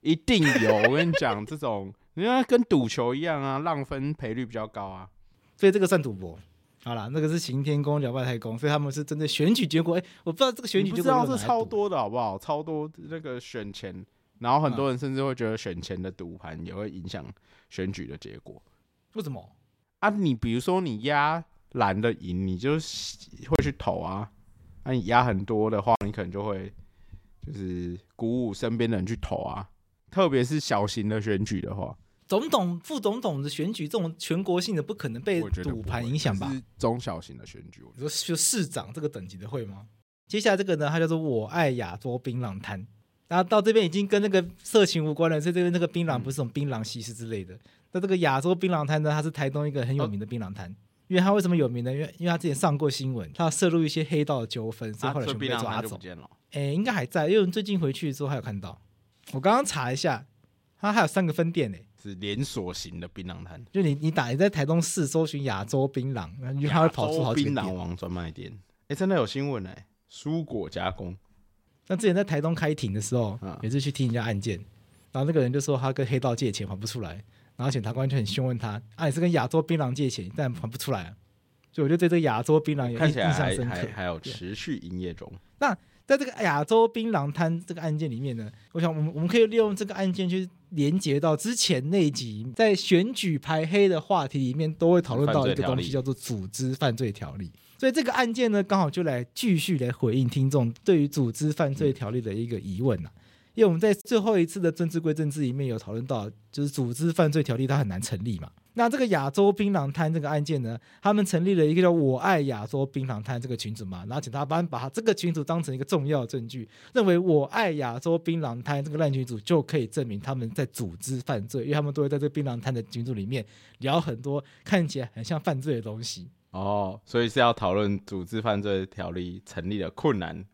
一定有。我跟你讲，这种人家跟赌球一样啊，让分赔率比较高啊，所以这个算赌博。好啦，那个是行天宫聊外太空，所以他们是针对选举结果。哎、欸，我不知道这个选举结果，不知道是超多的好不好？超多那个选钱，然后很多人甚至会觉得选钱的赌盘也会影响选举的结果。为什么？啊，你比如说你压蓝的赢，你就会去投啊。那、啊、你压很多的话，你可能就会。就是鼓舞身边的人去投啊，特别是小型的选举的话，总统、副总统的选举这种全国性的，不可能被赌盘影响吧？是中小型的选举，你说就市长这个等级的会吗？接下来这个呢，它叫做我爱亚洲槟榔摊，然后到这边已经跟那个色情无关了，所以这边那个槟榔不是这种槟榔西施之类的。那、嗯、这个亚洲槟榔摊呢，它是台东一个很有名的槟榔摊。哦因为它为什么有名呢？因为因为它之前上过新闻，他涉入一些黑道的纠纷，所以后来全部被抓走。哎、欸，应该还在，因为最近回去的时候还有看到。我刚刚查一下，它还有三个分店呢，是连锁型的槟榔摊。就你你打你在台东市搜寻亚洲槟榔，因为他会跑出好几个槟榔王专卖店。哎、欸，真的有新闻哎，蔬果加工。那之前在台东开庭的时候，也是去听人家案件，然后那个人就说他跟黑道借钱还不出来。然后检察官就很凶问他：“啊，你是跟亚洲槟榔借钱，但还不出来啊？”所以我就对这个亚洲槟榔有印象深刻。还还有持续营业中。那在这个亚洲槟榔摊这个案件里面呢，我想我们我们可以利用这个案件去连接到之前那集在选举排黑的话题里面，都会讨论到一个东西，叫做组织犯罪条例。所以这个案件呢，刚好就来继续来回应听众对于组织犯罪条例的一个疑问呐。因为我们在最后一次的政治归政治里面有讨论到，就是组织犯罪条例它很难成立嘛。那这个亚洲槟榔摊这个案件呢，他们成立了一个叫“我爱亚洲槟榔摊”这个群组嘛，然后检察官把这个群组当成一个重要证据，*laughs* 认为“我爱亚洲槟榔摊”这个烂群组就可以证明他们在组织犯罪，因为他们都会在这个槟榔摊的群组里面聊很多看起来很像犯罪的东西。哦，所以是要讨论组织犯罪条例成立的困难，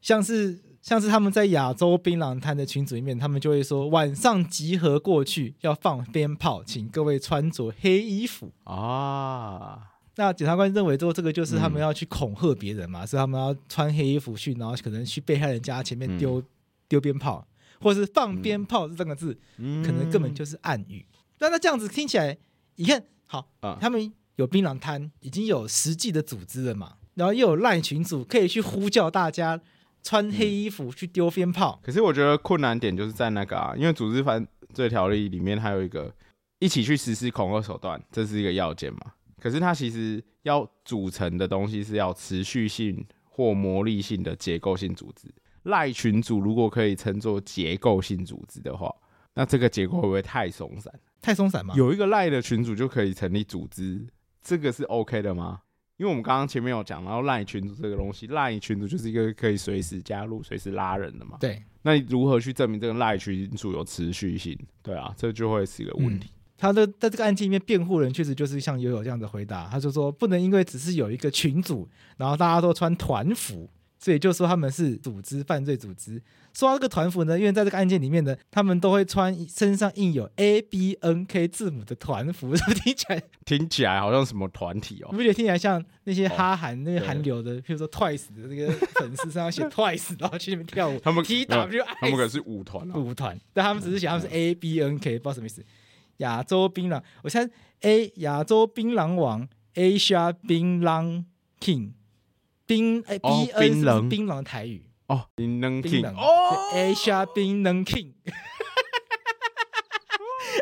像是。像是他们在亚洲槟榔摊的群组里面，他们就会说晚上集合过去要放鞭炮，请各位穿着黑衣服啊。那检察官认为说这个就是他们要去恐吓别人嘛，嗯、所以他们要穿黑衣服去，然后可能去被害人家前面丢丢、嗯、鞭炮，或是放鞭炮这三个字，嗯、可能根本就是暗语。那那这样子听起来，你看好，啊、他们有槟榔摊，已经有实际的组织了嘛，然后又有赖群组可以去呼叫大家。穿黑衣服去丢鞭炮，可是我觉得困难点就是在那个啊，因为组织犯罪条例里面还有一个一起去实施恐吓手段，这是一个要件嘛。可是它其实要组成的东西是要持续性或魔力性的结构性组织。赖群组如果可以称作结构性组织的话，那这个结构会不会太松散？太松散吗？有一个赖的群组就可以成立组织，这个是 OK 的吗？因为我们刚刚前面有讲，然后赖群主这个东西，赖群主就是一个可以随时加入、随时拉人的嘛。对，那你如何去证明这个赖群主有持续性？对啊，这就会是一个问题。嗯、他的在这个案件里面，辩护人确实就是像友友这样的回答，他就说不能因为只是有一个群主，然后大家都穿团服，所以就说他们是组织犯罪组织。说到这个团服呢，因为在这个案件里面呢，他们都会穿身上印有 A B N K 字母的团服，是不是听起来听起来好像什么团体哦？你不觉得听起来像那些哈韩、哦、那些韩流的，譬如说 Twice 的那个粉丝身上写 *laughs* Twice，然后去那边跳舞。他们 T W，*laughs* 他们可是舞团、啊，舞团，但他们只是写他们是 A B N K，不知道什么意思。亚洲槟榔，我猜 A 亚洲槟榔王 Asia 槟榔 King。槟哎，B N 是槟榔的台语？哦，冰冷 King 哦，Asia 冰冷 King，*laughs*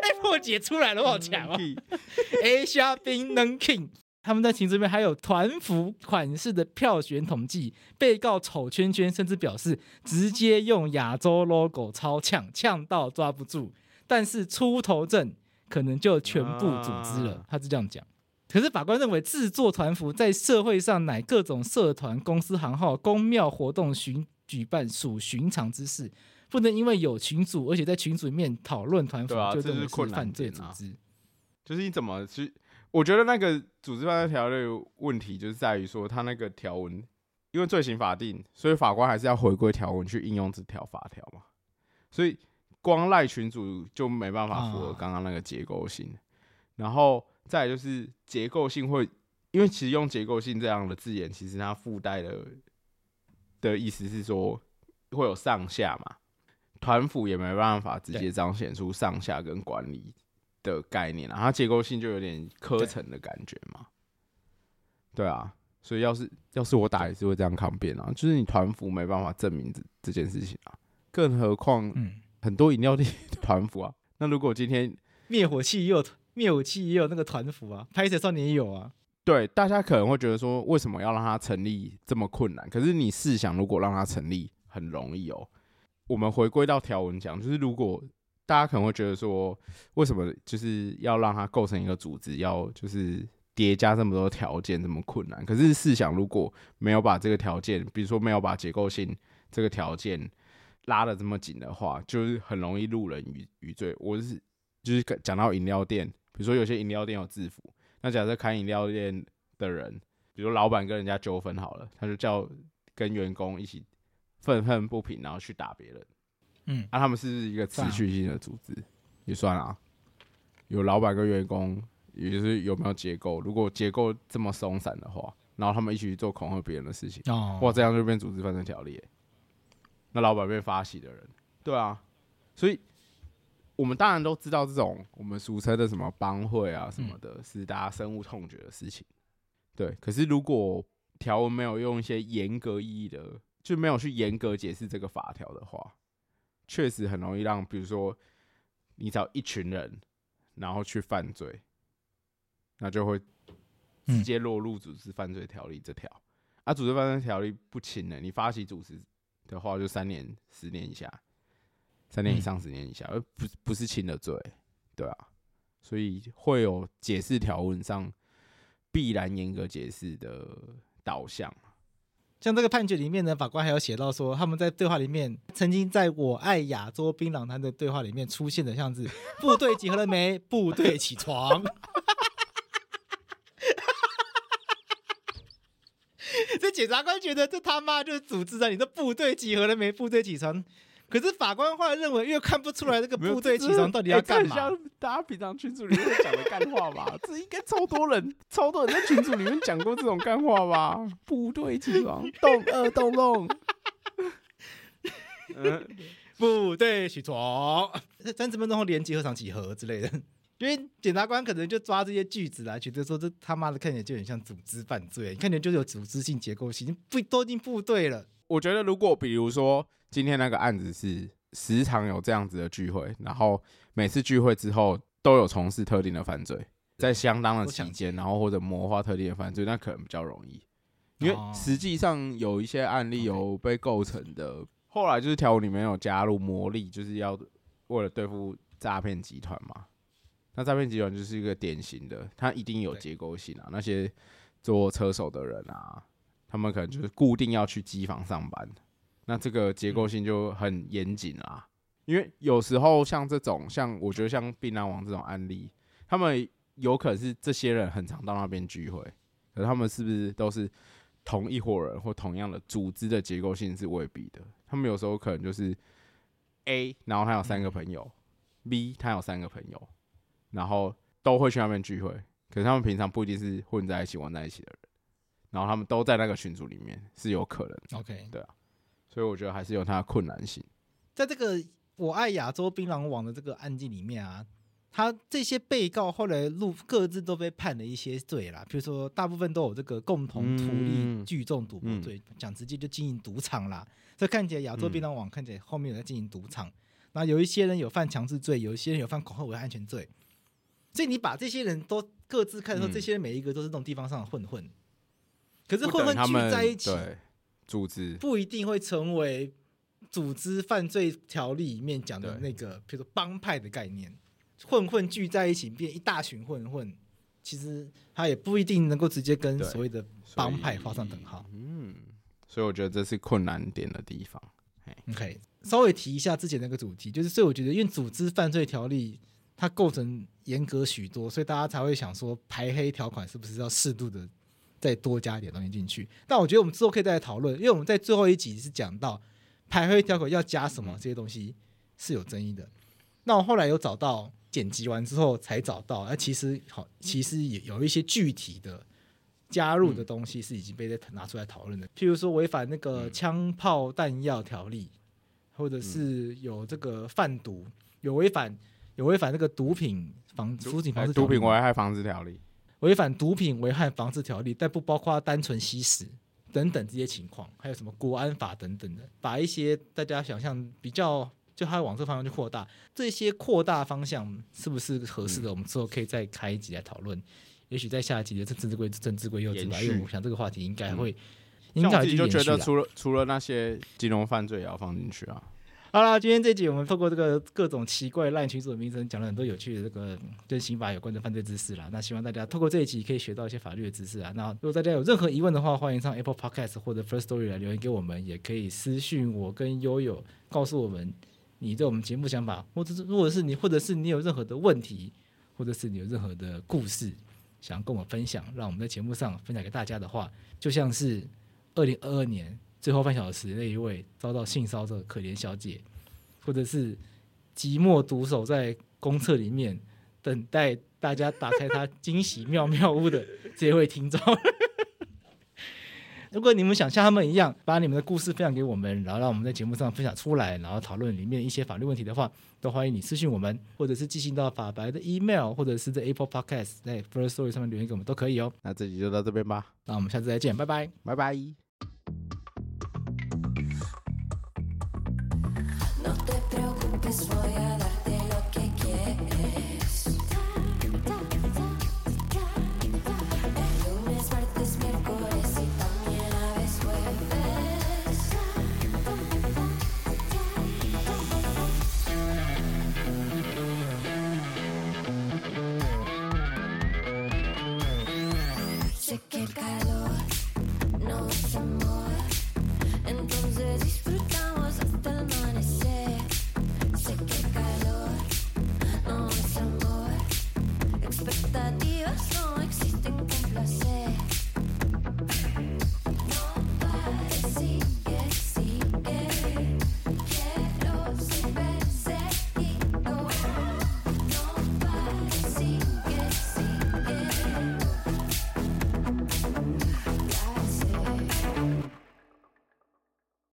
哎，破解出来了，好强哦，Asia 冰冷 King，他们在庭这边还有团服款式的票选统计，被告丑圈圈甚至表示直接用亚洲 logo 超呛，呛到抓不住，但是出头阵可能就全部组织了，他是这样讲。可是法官认为，制作团服在社会上乃各种社团、公司行号、公庙活动巡举办属寻常之事，不能因为有群组，而且在群组里面讨论团服，就认为是犯罪组织。就是你怎么去？我觉得那个组织犯罪条例问题，就是在于说，他那个条文，因为罪行法定，所以法官还是要回归条文去应用这条法条嘛。所以光赖群组就没办法符合刚刚那个结构性，然后。再就是结构性会，因为其实用结构性这样的字眼，其实它附带的的意思是说会有上下嘛，团辅也没办法直接彰显出上下跟管理的概念啊，它结构性就有点科层的感觉嘛，对啊，所以要是要是我打也是会这样抗辩啊，就是你团辅没办法证明这这件事情啊，更何况很多饮料店 *laughs* 团辅啊，那如果今天灭火器又。灭火器也有那个团服啊，拍摄少年也有啊。对，大家可能会觉得说，为什么要让它成立这么困难？可是你试想，如果让它成立很容易哦。我们回归到条文讲，就是如果大家可能会觉得说，为什么就是要让它构成一个组织，要就是叠加这么多条件这么困难？可是试想，如果没有把这个条件，比如说没有把结构性这个条件拉得这么紧的话，就是很容易路人与与罪。我是就是讲到饮料店。比如说有些饮料店有制服，那假设开饮料店的人，比如老板跟人家纠纷好了，他就叫跟员工一起愤恨不平，然后去打别人。嗯，那、啊、他们是一个持续性的组织？也算啊。有老板跟员工，也就是有没有结构？如果结构这么松散的话，然后他们一起去做恐吓别人的事情，哦，哇，这样就变组织犯罪条例。那老板被发起的人，对啊，所以。我们当然都知道这种我们俗称的什么帮会啊什么的，嗯、是大家深恶痛绝的事情。对，可是如果条文没有用一些严格意义的，就没有去严格解释这个法条的话，确实很容易让，比如说你找一群人，然后去犯罪，那就会直接落入组织犯罪条例这条。嗯、啊，组织犯罪条例不轻的，你发起组织的话，就三年、十年以下。三年以上，十年以下，而不不是轻的罪，对啊，所以会有解释条文上必然严格解释的导向。像这个判决里面呢，法官还有写到说，他们在对话里面曾经在我爱亚洲槟榔摊的对话里面出现的像是部队集合了没？部队起床。*laughs* 这检察官觉得这他妈就是组织啊！你的部队集合了没？部队起床。可是法官后来认为，因为看不出来这个部队起床到底要干嘛？像大家平常群组里面讲的干话吧？*laughs* 这应该超多人，超多人在群组里面讲过这种干话吧？部队起床，动二动动，*laughs* 嗯，部队起床，三十分钟后连集合场集合之类的。因为检察官可能就抓这些句子来，觉得说这他妈的看起来就很像组织犯罪，看起来就有组织性、结构性，不都进部队了。我觉得如果比如说。今天那个案子是时常有这样子的聚会，然后每次聚会之后都有从事特定的犯罪，在相当的期间，然后或者谋划特定的犯罪，那可能比较容易，因为实际上有一些案例有被构成的，后来就是条文里面有加入魔力，就是要为了对付诈骗集团嘛。那诈骗集团就是一个典型的，它一定有结构性啊，那些做车手的人啊，他们可能就是固定要去机房上班。那这个结构性就很严谨啦，因为有时候像这种，像我觉得像槟榔王这种案例，他们有可能是这些人很常到那边聚会，可是他们是不是都是同一伙人或同样的组织的结构性是未必的。他们有时候可能就是 A，然后他有三个朋友、嗯、，B 他有三个朋友，然后都会去那边聚会，可是他们平常不一定是混在一起玩在一起的人，然后他们都在那个群组里面是有可能。OK，对啊，所以我觉得还是有它的困难性。在这个我爱亚洲槟榔王的这个案件里面啊。他这些被告后来录各自都被判了一些罪啦，比如说大部分都有这个共同图利聚众赌博罪，讲、嗯、直接就经营赌场啦。这看起来亚洲槟榔王看起来后面有在经营赌场，那、嗯、有一些人有犯强制罪，有一些人有犯恐吓危害安全罪。所以你把这些人都各自看的时候，这些人每一个都是那种地方上的混混。可是混混聚在一起，组织不一定会成为组织犯罪条例里面讲的那个，比如说帮派的概念。混混聚在一起变一大群混混，其实他也不一定能够直接跟所谓的帮派画上等号。嗯，所以我觉得这是困难点的地方。OK，稍微提一下之前那个主题，就是所以我觉得，因为组织犯罪条例它构成严格许多，所以大家才会想说排黑条款是不是要适度的再多加一点东西进去。但我觉得我们之后可以再来讨论，因为我们在最后一集是讲到排黑条款要加什么这些东西是有争议的。那我后来有找到。剪辑完之后才找到，而其实好，其实也有一些具体的加入的东西是已经被拿出来讨论的。譬如说违反那个枪炮弹药条例，或者是有这个贩毒，有违反有违反那个毒品防毒品防治毒品危害防治条例，违反毒品危害防治条例，但不包括单纯吸食等等这些情况，还有什么国安法等等的，把一些大家想象比较。就它往这方向去扩大，这些扩大方向是不是合适的？我们之后可以再开一集来讨论。嗯、也许在下一集的政治规政治归幼稚吧，因为我想这个话题应该会。嗯、应该就觉得除了除了那些金融犯罪也要放进去啊。好了，今天这集我们透过这个各种奇怪烂群组的名称，讲了很多有趣的这个跟刑法有关的犯罪知识啦。那希望大家透过这一集可以学到一些法律的知识啊。那如果大家有任何疑问的话，欢迎上 Apple Podcast 或者 First Story 来留言给我们，也可以私讯我跟悠悠告诉我们。你对我们节目想法，或者是，如果是你，或者是你有任何的问题，或者是你有任何的故事，想要跟我们分享，让我们在节目上分享给大家的话，就像是二零二二年最后半小时那一位遭到性骚扰的可怜小姐，或者是寂寞独守在公厕里面等待大家打开他惊喜妙妙屋的这位听众。*laughs* 如果你们想像他们一样，把你们的故事分享给我们，然后让我们在节目上分享出来，然后讨论里面一些法律问题的话，都欢迎你私信我们，或者是寄信到法白的 email，或者是在 Apple Podcast 在 First Story 上面留言给我们都可以哦。那这集就到这边吧，那我们下次再见，拜拜，拜拜。Swoja